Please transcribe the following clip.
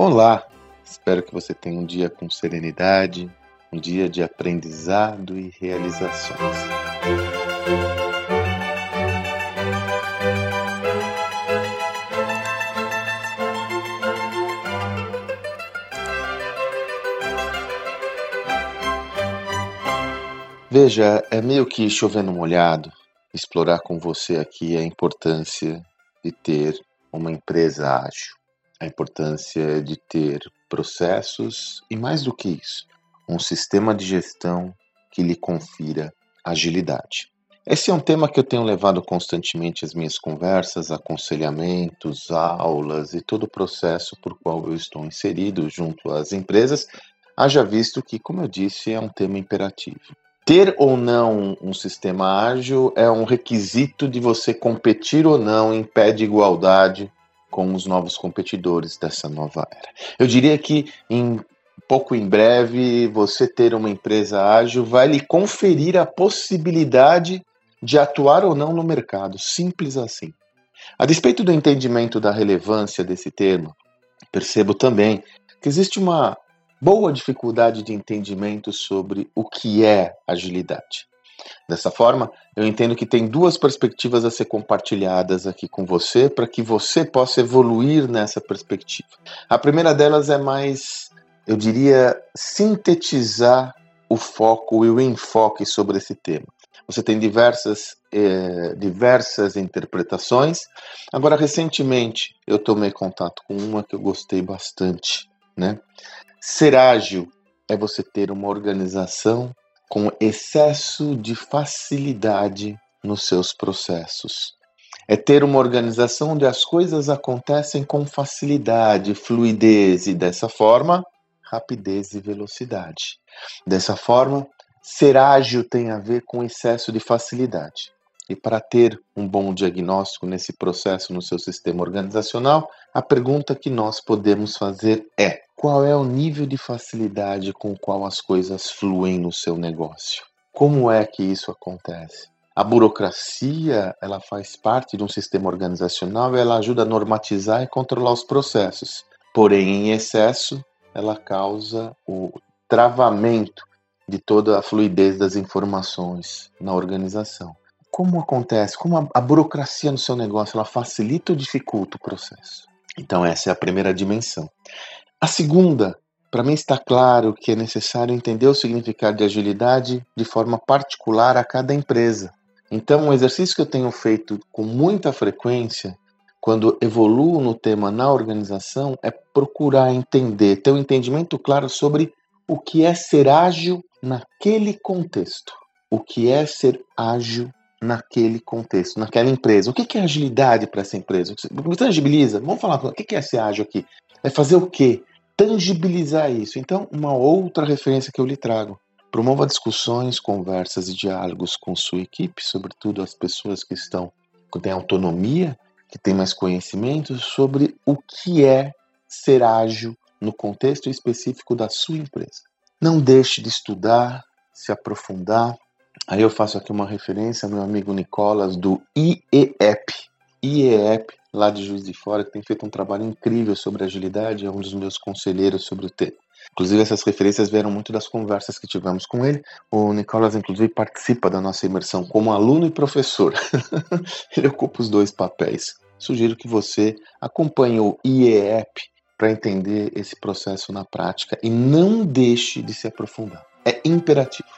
Olá! Espero que você tenha um dia com serenidade, um dia de aprendizado e realizações. Veja, é meio que chovendo molhado explorar com você aqui a importância de ter uma empresa ágil, a importância de ter processos e, mais do que isso, um sistema de gestão que lhe confira agilidade. Esse é um tema que eu tenho levado constantemente às minhas conversas, aconselhamentos, aulas e todo o processo por qual eu estou inserido junto às empresas, haja visto que, como eu disse, é um tema imperativo. Ter ou não um sistema ágil é um requisito de você competir ou não em pé de igualdade com os novos competidores dessa nova era. Eu diria que em pouco em breve você ter uma empresa ágil vai lhe conferir a possibilidade de atuar ou não no mercado, simples assim. A despeito do entendimento da relevância desse termo, percebo também que existe uma boa dificuldade de entendimento sobre o que é agilidade. Dessa forma, eu entendo que tem duas perspectivas a ser compartilhadas aqui com você para que você possa evoluir nessa perspectiva. A primeira delas é mais, eu diria, sintetizar o foco e o enfoque sobre esse tema. Você tem diversas, eh, diversas interpretações. Agora, recentemente, eu tomei contato com uma que eu gostei bastante, né? Ser ágil é você ter uma organização com excesso de facilidade nos seus processos. É ter uma organização onde as coisas acontecem com facilidade, fluidez e dessa forma, rapidez e velocidade. Dessa forma, ser ágil tem a ver com excesso de facilidade. E para ter um bom diagnóstico nesse processo no seu sistema organizacional, a pergunta que nós podemos fazer é: qual é o nível de facilidade com o qual as coisas fluem no seu negócio? Como é que isso acontece? A burocracia, ela faz parte de um sistema organizacional e ela ajuda a normatizar e controlar os processos. Porém, em excesso, ela causa o travamento de toda a fluidez das informações na organização. Como acontece? Como a, a burocracia no seu negócio, ela facilita ou dificulta o processo? Então, essa é a primeira dimensão. A segunda, para mim está claro que é necessário entender o significado de agilidade de forma particular a cada empresa. Então, um exercício que eu tenho feito com muita frequência, quando evoluo no tema na organização, é procurar entender, ter um entendimento claro sobre o que é ser ágil naquele contexto. O que é ser ágil naquele contexto, naquela empresa. O que é agilidade para essa empresa? Você tangibiliza? Vamos falar, o que é ser ágil aqui? É fazer o quê? tangibilizar isso. Então, uma outra referência que eu lhe trago. Promova discussões, conversas e diálogos com sua equipe, sobretudo as pessoas que estão que têm autonomia, que têm mais conhecimento sobre o que é ser ágil no contexto específico da sua empresa. Não deixe de estudar, se aprofundar. Aí eu faço aqui uma referência ao meu amigo Nicolas do IEP. IEP lá de Juiz de Fora, que tem feito um trabalho incrível sobre agilidade, é um dos meus conselheiros sobre o tema. Inclusive, essas referências vieram muito das conversas que tivemos com ele. O Nicolas, inclusive, participa da nossa imersão como aluno e professor. ele ocupa os dois papéis. Sugiro que você acompanhe o IEP para entender esse processo na prática e não deixe de se aprofundar. É imperativo.